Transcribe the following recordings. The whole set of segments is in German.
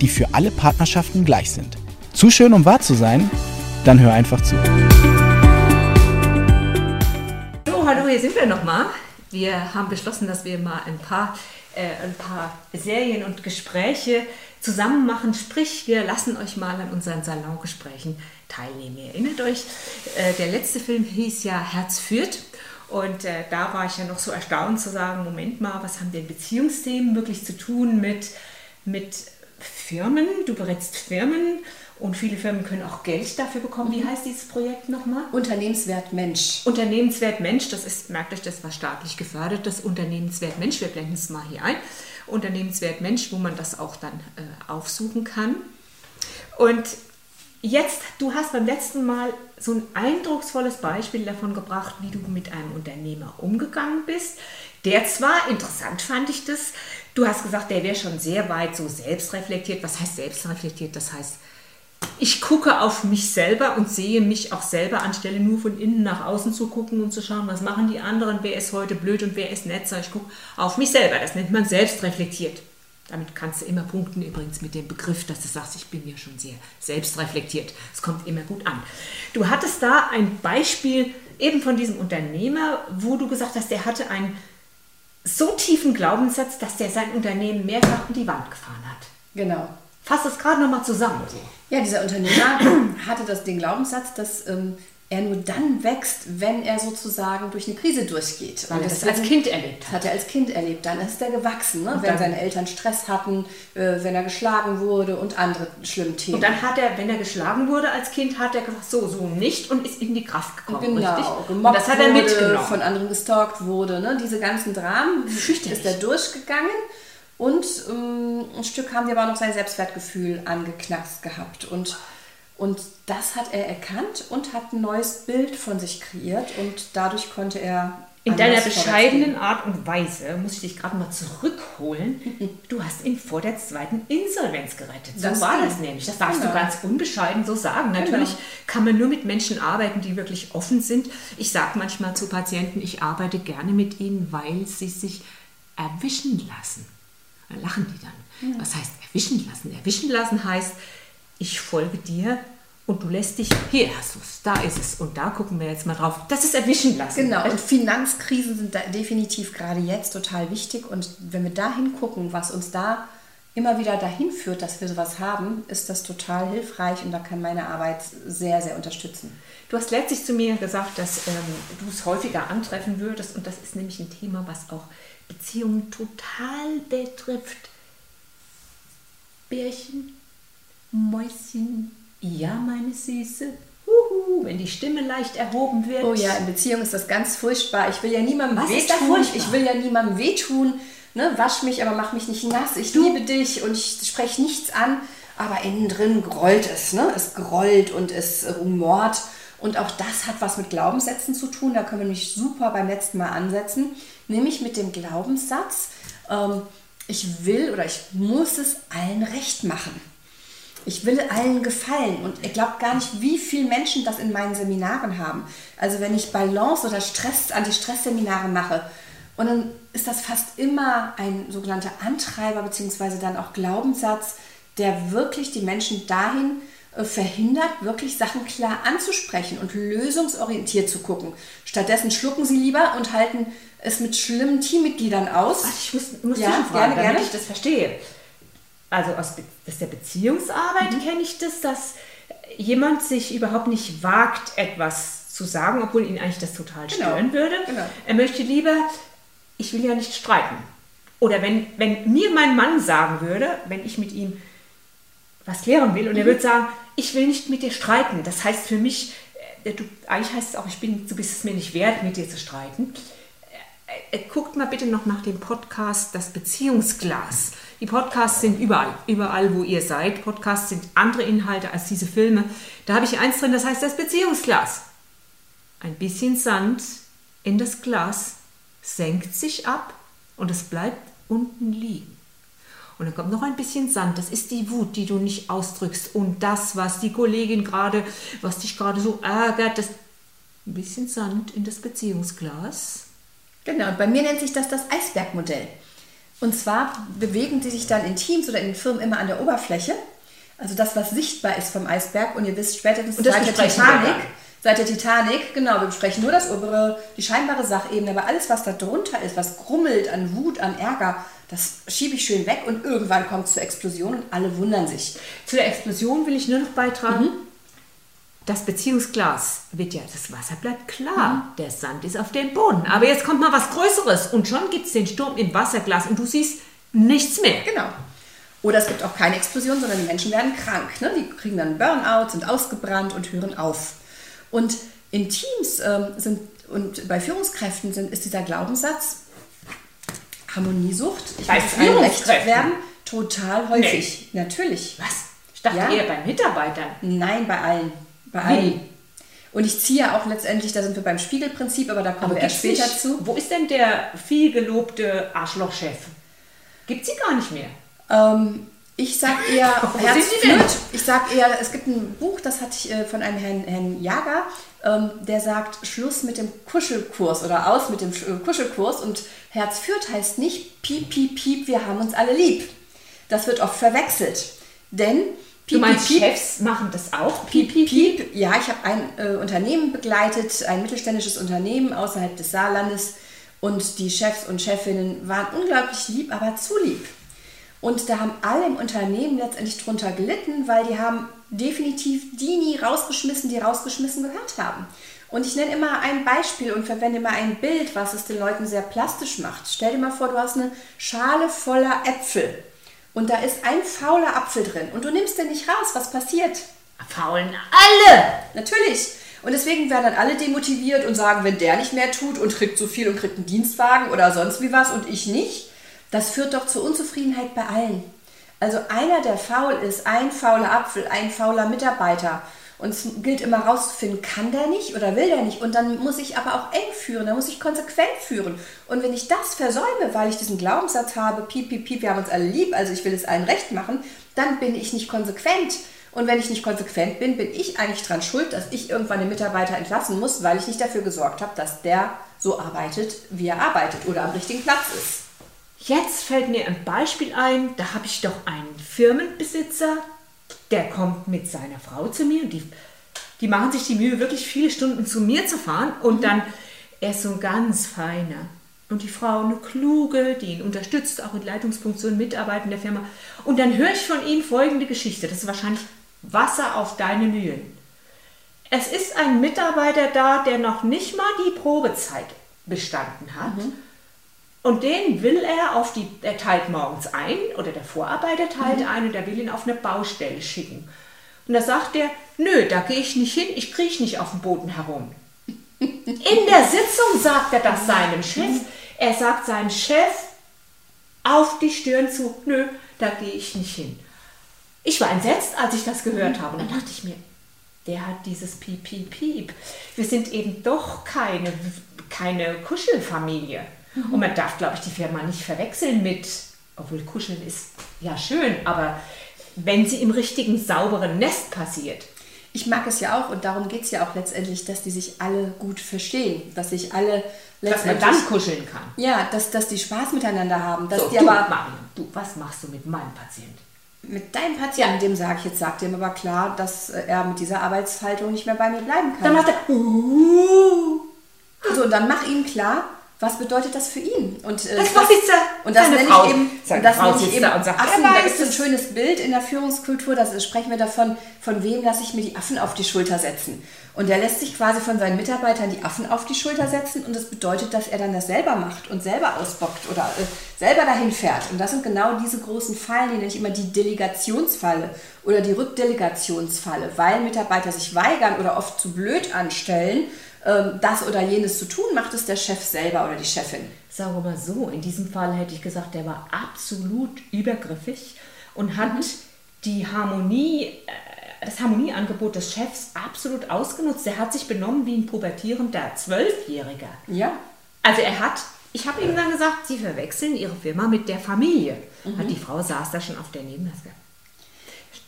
die für alle Partnerschaften gleich sind. Zu schön, um wahr zu sein? Dann hör einfach zu. So, hallo, hier sind wir nochmal. Wir haben beschlossen, dass wir mal ein paar, äh, ein paar Serien und Gespräche zusammen machen. Sprich, wir lassen euch mal an unseren Salongesprächen teilnehmen. Ihr erinnert euch, äh, der letzte Film hieß ja Herz führt. Und äh, da war ich ja noch so erstaunt zu sagen, Moment mal, was haben denn Beziehungsthemen wirklich zu tun mit, mit Firmen? Du berätst Firmen und viele Firmen können auch Geld dafür bekommen. Wie heißt dieses Projekt nochmal? Unternehmenswert Mensch. Unternehmenswert Mensch, das ist, merkt euch, das war staatlich gefördert, das Unternehmenswert Mensch. Wir blenden es mal hier ein. Unternehmenswert Mensch, wo man das auch dann äh, aufsuchen kann. Und jetzt, du hast beim letzten Mal so ein eindrucksvolles Beispiel davon gebracht, wie du mit einem Unternehmer umgegangen bist. Der zwar, interessant fand ich das, du hast gesagt, der wäre schon sehr weit so selbstreflektiert. Was heißt selbstreflektiert? Das heißt, ich gucke auf mich selber und sehe mich auch selber anstelle nur von innen nach außen zu gucken und zu schauen, was machen die anderen, wer ist heute blöd und wer ist nett. Ich gucke auf mich selber. Das nennt man selbstreflektiert. Damit kannst du immer punkten, übrigens mit dem Begriff, dass du sagst, ich bin ja schon sehr selbstreflektiert. Es kommt immer gut an. Du hattest da ein Beispiel eben von diesem Unternehmer, wo du gesagt hast, der hatte einen so tiefen Glaubenssatz, dass der sein Unternehmen mehrfach in die Wand gefahren hat. Genau. Fass das gerade nochmal zusammen. Ja, dieser Unternehmer hatte das, den Glaubenssatz, dass ähm, er nur dann wächst, wenn er sozusagen durch eine Krise durchgeht. Weil er das als Kind erlebt hat. Hat er als Kind erlebt. Dann ist er gewachsen, ne? wenn seine Eltern Stress hatten, äh, wenn er geschlagen wurde und andere schlimme Themen. Und dann hat er, wenn er geschlagen wurde als Kind, hat er gesagt, so, so nicht und ist in die Kraft gekommen. Genau, richtig? gemobbt und das hat er mitgenommen. von anderen gestalkt wurde. Ne? Diese ganzen Dramen ist er durchgegangen. Und ähm, ein Stück haben wir aber auch noch sein Selbstwertgefühl angeknackst gehabt. Und und das hat er erkannt und hat ein neues Bild von sich kreiert und dadurch konnte er. In deiner bescheidenen Art und Weise muss ich dich gerade mal zurückholen. Du hast ihn vor der zweiten Insolvenz gerettet. So das war das nämlich. Das darfst genau. du ganz unbescheiden so sagen. Genau. Natürlich genau. kann man nur mit Menschen arbeiten, die wirklich offen sind. Ich sage manchmal zu Patienten, ich arbeite gerne mit ihnen, weil sie sich erwischen lassen. Da lachen die dann. Ja. Was heißt erwischen lassen? Erwischen lassen heißt, ich folge dir und du lässt dich, hier hast du es, da ist es und da gucken wir jetzt mal drauf. Das ist erwischen lassen. Genau, und Finanzkrisen sind definitiv gerade jetzt total wichtig und wenn wir da hingucken, was uns da immer wieder dahin führt, dass wir sowas haben, ist das total hilfreich und da kann meine Arbeit sehr, sehr unterstützen. Du hast letztlich zu mir gesagt, dass ähm, du es häufiger antreffen würdest und das ist nämlich ein Thema, was auch Beziehungen total betrifft. Bärchen, Mäuschen, ja, meine Süße. Huhu, wenn die Stimme leicht erhoben wird. Oh ja, in Beziehung ist das ganz furchtbar. Ich will ja niemandem Was wehtun. Ich will ja niemandem wehtun. Ne? Wasch mich, aber mach mich nicht nass. Ich du. liebe dich und ich spreche nichts an. Aber innen drin grollt es. Ne? Es grollt und es rumort. Und auch das hat was mit Glaubenssätzen zu tun. Da können wir mich super beim letzten Mal ansetzen. Nämlich mit dem Glaubenssatz, ähm, ich will oder ich muss es allen recht machen. Ich will allen gefallen und ich glaube gar nicht, wie viele Menschen das in meinen Seminaren haben. Also wenn ich Balance oder Stress, Anti-Stress-Seminare mache, und dann ist das fast immer ein sogenannter Antreiber bzw. dann auch Glaubenssatz, der wirklich die Menschen dahin äh, verhindert, wirklich Sachen klar anzusprechen und lösungsorientiert zu gucken. Stattdessen schlucken sie lieber und halten es mit schlimmen Teammitgliedern aus. Ach, ich muss, muss ja, fragen, gerne, gerne. ich das verstehe also aus, aus der Beziehungsarbeit mhm. kenne ich das, dass jemand sich überhaupt nicht wagt, etwas zu sagen, obwohl ihn eigentlich das total genau. stören würde. Genau. Er möchte lieber, ich will ja nicht streiten. Oder wenn, wenn mir mein Mann sagen würde, wenn ich mit ihm was klären will, und mhm. er würde sagen, ich will nicht mit dir streiten. Das heißt für mich, äh, du, eigentlich heißt es auch, ich bin, du bist es mir nicht wert, mit dir zu streiten. Äh, äh, guckt mal bitte noch nach dem Podcast Das Beziehungsglas Die Podcasts sind überall, überall, wo ihr seid. Podcasts sind andere Inhalte als diese Filme. Da habe ich eins drin, das heißt das Beziehungsglas. Ein bisschen Sand in das Glas senkt sich ab und es bleibt unten liegen. Und dann kommt noch ein bisschen Sand. Das ist die Wut, die du nicht ausdrückst. Und das, was die Kollegin gerade, was dich gerade so ärgert, das ein bisschen Sand in das Beziehungsglas. Genau, bei mir nennt sich das das Eisbergmodell. Und zwar bewegen sie sich dann in Teams oder in Firmen immer an der Oberfläche. Also das, was sichtbar ist vom Eisberg. Und ihr wisst spätestens seit der Titanic, seit der Titanic, genau, wir besprechen nur das obere, die scheinbare Sachebene, aber alles, was da drunter ist, was grummelt an Wut, an Ärger, das schiebe ich schön weg und irgendwann kommt es zur Explosion und alle wundern sich. Zu der Explosion will ich nur noch beitragen. Das Beziehungsglas wird ja, das Wasser bleibt klar. Der Sand ist auf dem Boden. Aber jetzt kommt mal was Größeres und schon gibt es den Sturm im Wasserglas und du siehst nichts mehr. Genau. Oder es gibt auch keine Explosion, sondern die Menschen werden krank. Ne? Die kriegen dann Burnout, sind ausgebrannt und hören auf. Und in Teams ähm, sind und bei Führungskräften sind, ist dieser Glaubenssatz Harmoniesucht, ich Bei muss allen recht werden, total häufig. Natürlich. Was? Ich dachte Ja. eher bei Mitarbeitern. Nein, bei allen. Bei allen. Und ich ziehe auch letztendlich, da sind wir beim Spiegelprinzip, aber da kommen wir erst später nicht- zu. Wo ist denn der vielgelobte Arschlochchef? Gibt sie gar nicht mehr. Ähm, ich sag eher. Ich sag eher, es gibt ein Buch, das hatte ich äh, von einem Herrn, Herrn Jager, ähm, der sagt Schluss mit dem Kuschelkurs oder aus mit dem äh, Kuschelkurs und Herz führt heißt nicht piep, piep, piep, wir haben uns alle lieb. Das wird oft verwechselt. Denn Du piep, meinst, piep, piep, Chefs machen das auch? Piep, piep, piep. Ja, ich habe ein äh, Unternehmen begleitet, ein mittelständisches Unternehmen außerhalb des Saarlandes. Und die Chefs und Chefinnen waren unglaublich lieb, aber zu lieb. Und da haben alle im Unternehmen letztendlich drunter gelitten, weil die haben definitiv die nie rausgeschmissen, die rausgeschmissen gehört haben. Und ich nenne immer ein Beispiel und verwende immer ein Bild, was es den Leuten sehr plastisch macht. Stell dir mal vor, du hast eine Schale voller Äpfel und da ist ein fauler Apfel drin und du nimmst den nicht raus. Was passiert? Faulen alle! Natürlich. Und deswegen werden dann alle demotiviert und sagen, wenn der nicht mehr tut und kriegt so viel und kriegt einen Dienstwagen oder sonst wie was und ich nicht, das führt doch zur Unzufriedenheit bei allen. Also einer, der faul ist, ein fauler Apfel, ein fauler Mitarbeiter. Und es gilt immer rauszufinden, kann der nicht oder will der nicht. Und dann muss ich aber auch eng führen, dann muss ich konsequent führen. Und wenn ich das versäume, weil ich diesen Glaubenssatz habe, piep, piep, piep, wir haben uns alle lieb, also ich will es allen recht machen, dann bin ich nicht konsequent. Und wenn ich nicht konsequent bin, bin ich eigentlich dran schuld, dass ich irgendwann den Mitarbeiter entlassen muss, weil ich nicht dafür gesorgt habe, dass der so arbeitet, wie er arbeitet oder am richtigen Platz ist. Jetzt fällt mir ein Beispiel ein, da habe ich doch einen Firmenbesitzer, der kommt mit seiner Frau zu mir und die, die machen sich die Mühe, wirklich viele Stunden zu mir zu fahren und dann, er ist so ein ganz feiner. Und die Frau eine kluge, die ihn unterstützt, auch in Leitungsfunktionen mitarbeiten in der Firma. Und dann höre ich von ihm folgende Geschichte. Das ist wahrscheinlich Wasser auf deine Mühlen. Es ist ein Mitarbeiter da, der noch nicht mal die Probezeit bestanden hat. Und den will er auf die, er teilt morgens ein, oder der Vorarbeiter teilt ein und er will ihn auf eine Baustelle schicken. Und da sagt er, nö, da gehe ich nicht hin, ich kriege nicht auf dem Boden herum. In der Sitzung sagt er das seinem Chef. Er sagt seinem Chef auf die Stirn zu, nö, da gehe ich nicht hin. Ich war entsetzt, als ich das gehört habe. Und dann dachte ich mir, der hat dieses Piep, Piep, Piep. Wir sind eben doch keine, keine Kuschelfamilie. Und man darf, glaube ich, die Firma nicht verwechseln mit, obwohl Kuscheln ist ja schön, aber wenn sie im richtigen, sauberen Nest passiert. Ich mag es ja auch und darum geht es ja auch letztendlich, dass die sich alle gut verstehen, dass sich alle Dass man letztendlich... dann kuscheln kann. ja, dass, dass die Spaß miteinander haben, dass So, die du, aber Marion, du, was machst du mit meinem Patienten? mit deinem Patienten, dem sage ich jetzt, sagt ihm aber klar, dass äh, er mit dieser Arbeitshaltung nicht mehr bei mir bleiben kann. Dann macht er, uh, So, und dann mach ihm klar, was bedeutet das für ihn? Und, äh, Das war sitzt er. Und das nenne Frau- ich eben, und das Frau nenne ich eben da und sagt, Affen. er Da gibt es ein es. schönes Bild in der Führungskultur, da sprechen wir davon, von wem lasse ich mir die Affen auf die Schulter setzen. Und der lässt sich quasi von seinen Mitarbeitern die Affen auf die Schulter setzen und das bedeutet, dass er dann das selber macht und selber ausbockt oder äh, selber dahin fährt. Und das sind genau diese großen Fallen, die nenne ich immer die Delegationsfalle oder die Rückdelegationsfalle, weil Mitarbeiter sich weigern oder oft zu blöd anstellen, ähm, das oder jenes zu tun, macht es der Chef selber oder die Chefin. sagen wir mal so, in diesem Fall hätte ich gesagt, der war absolut übergriffig und hat mhm. die Harmonie, äh, das Harmonieangebot des Chefs absolut ausgenutzt. Er hat sich benommen wie ein pubertierender Zwölfjähriger. Ja. Also er hat, ich habe ihm dann gesagt, Sie verwechseln Ihre Firma mit der Familie. Mhm. Die Frau saß da schon auf der Nebenmaske.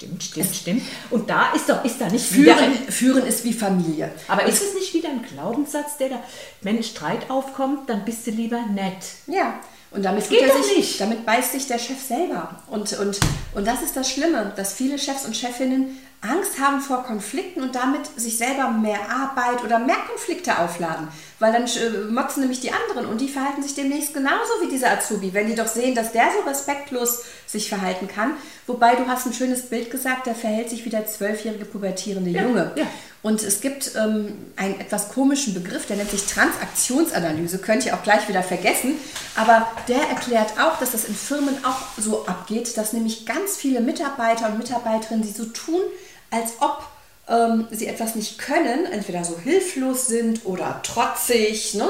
Stimmt, stimmt, stimmt. Und da ist doch, ist da nicht führen, ein, führen ist wie Familie. Aber ist es nicht wieder ein Glaubenssatz, der da, wenn ein Streit aufkommt, dann bist du lieber nett. Ja. Und damit, geht er sich, nicht. damit beißt sich der Chef selber. Und, und, und das ist das Schlimme, dass viele Chefs und Chefinnen Angst haben vor Konflikten und damit sich selber mehr Arbeit oder mehr Konflikte aufladen. Weil dann äh, motzen nämlich die anderen und die verhalten sich demnächst genauso wie dieser Azubi, wenn die doch sehen, dass der so respektlos sich verhalten kann. Wobei du hast ein schönes Bild gesagt, der verhält sich wie der zwölfjährige pubertierende ja, Junge. Ja. Und es gibt ähm, einen etwas komischen Begriff, der nennt sich Transaktionsanalyse, könnt ihr auch gleich wieder vergessen. Aber der erklärt auch, dass das in Firmen auch so abgeht, dass nämlich ganz viele Mitarbeiter und Mitarbeiterinnen, die so tun, als ob ähm, sie etwas nicht können, entweder so hilflos sind oder trotzig ne?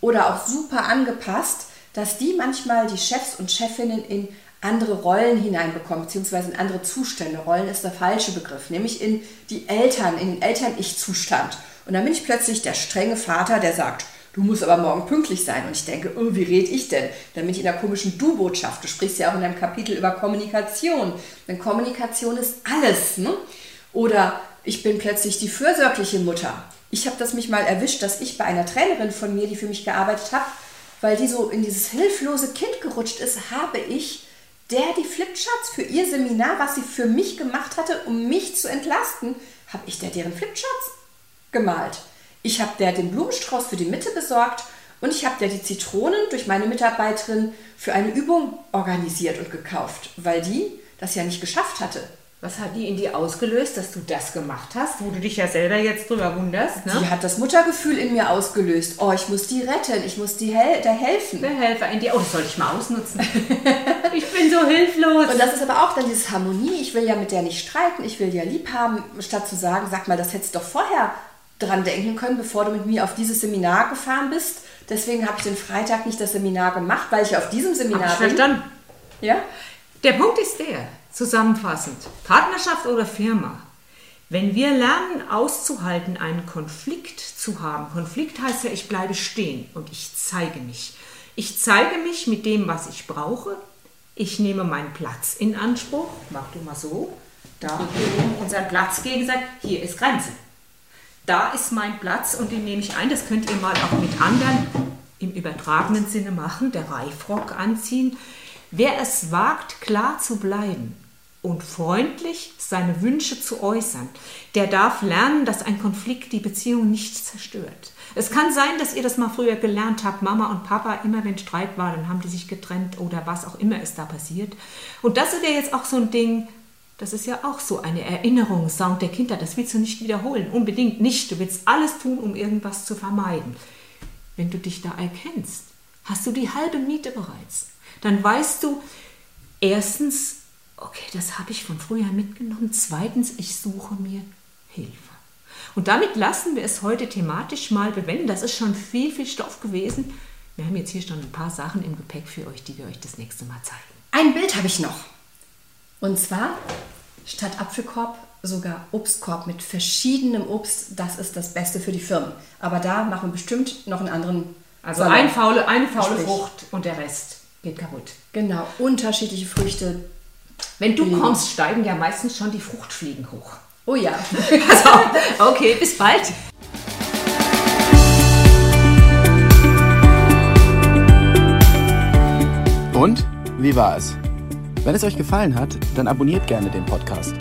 oder auch super angepasst, dass die manchmal die Chefs und Chefinnen in andere Rollen hineinbekommen, beziehungsweise in andere Zustände. Rollen ist der falsche Begriff, nämlich in die Eltern, in den Eltern-Ich-Zustand. Und dann bin ich plötzlich der strenge Vater, der sagt, du musst aber morgen pünktlich sein. Und ich denke, oh, wie rede ich denn? Dann bin ich in der komischen Du-Botschaft. Du sprichst ja auch in deinem Kapitel über Kommunikation. Denn Kommunikation ist alles. Ne? Oder ich bin plötzlich die fürsorgliche Mutter. Ich habe das mich mal erwischt, dass ich bei einer Trainerin von mir, die für mich gearbeitet hat, weil die so in dieses hilflose Kind gerutscht ist, habe ich der die Flipcharts für ihr Seminar, was sie für mich gemacht hatte, um mich zu entlasten, habe ich der deren Flipcharts gemalt. Ich habe der den Blumenstrauß für die Mitte besorgt und ich habe der die Zitronen durch meine Mitarbeiterin für eine Übung organisiert und gekauft, weil die das ja nicht geschafft hatte. Was hat die in dir ausgelöst, dass du das gemacht hast, wo du dich ja selber jetzt drüber wunderst? Ne? Die hat das Muttergefühl in mir ausgelöst. Oh, ich muss die retten, ich muss die hel der helfen. Der Helfer in dir. Oh, das sollte ich mal ausnutzen. ich bin so hilflos. Und das ist aber auch dann diese Harmonie. Ich will ja mit der nicht streiten, ich will die ja lieb haben, statt zu sagen, sag mal, das hättest du doch vorher dran denken können, bevor du mit mir auf dieses Seminar gefahren bist. Deswegen habe ich den Freitag nicht das Seminar gemacht, weil ich auf diesem Seminar Hab ich bin. Verstanden. Ja? Der Punkt ist der, Zusammenfassend, Partnerschaft oder Firma. Wenn wir lernen auszuhalten, einen Konflikt zu haben, Konflikt heißt ja, ich bleibe stehen und ich zeige mich. Ich zeige mich mit dem, was ich brauche. Ich nehme meinen Platz in Anspruch. Mach du mal so. Da nehmen unseren Platz gegenseitig. Hier ist Grenze. Da ist mein Platz und den nehme ich ein. Das könnt ihr mal auch mit anderen im übertragenen Sinne machen, der Reifrock anziehen. Wer es wagt, klar zu bleiben und freundlich seine Wünsche zu äußern, der darf lernen, dass ein Konflikt die Beziehung nicht zerstört. Es kann sein, dass ihr das mal früher gelernt habt, Mama und Papa, immer wenn Streit war, dann haben die sich getrennt oder was auch immer ist da passiert. Und das ist ja jetzt auch so ein Ding, das ist ja auch so eine Erinnerung, Sound der Kinder, das willst du nicht wiederholen, unbedingt nicht. Du willst alles tun, um irgendwas zu vermeiden. Wenn du dich da erkennst, hast du die halbe Miete bereits dann weißt du erstens, okay, das habe ich von früher mitgenommen. Zweitens, ich suche mir Hilfe. Und damit lassen wir es heute thematisch mal bewenden. Das ist schon viel, viel Stoff gewesen. Wir haben jetzt hier schon ein paar Sachen im Gepäck für euch, die wir euch das nächste Mal zeigen. Ein Bild habe ich noch. Und zwar statt Apfelkorb sogar Obstkorb mit verschiedenem Obst. Das ist das Beste für die Firmen. Aber da machen wir bestimmt noch einen anderen. Also ein faule, eine faule Frucht und der Rest geht kaputt. Genau, unterschiedliche Früchte. Wenn du leben. kommst, steigen ja meistens schon die Fruchtfliegen hoch. Oh ja. also, okay, bis bald. Und wie war es? Wenn es euch gefallen hat, dann abonniert gerne den Podcast.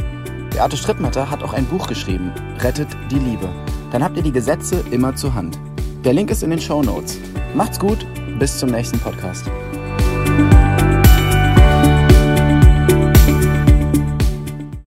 Beate Strittmatter hat auch ein Buch geschrieben, Rettet die Liebe. Dann habt ihr die Gesetze immer zur Hand. Der Link ist in den Show Notes. Macht's gut, bis zum nächsten Podcast.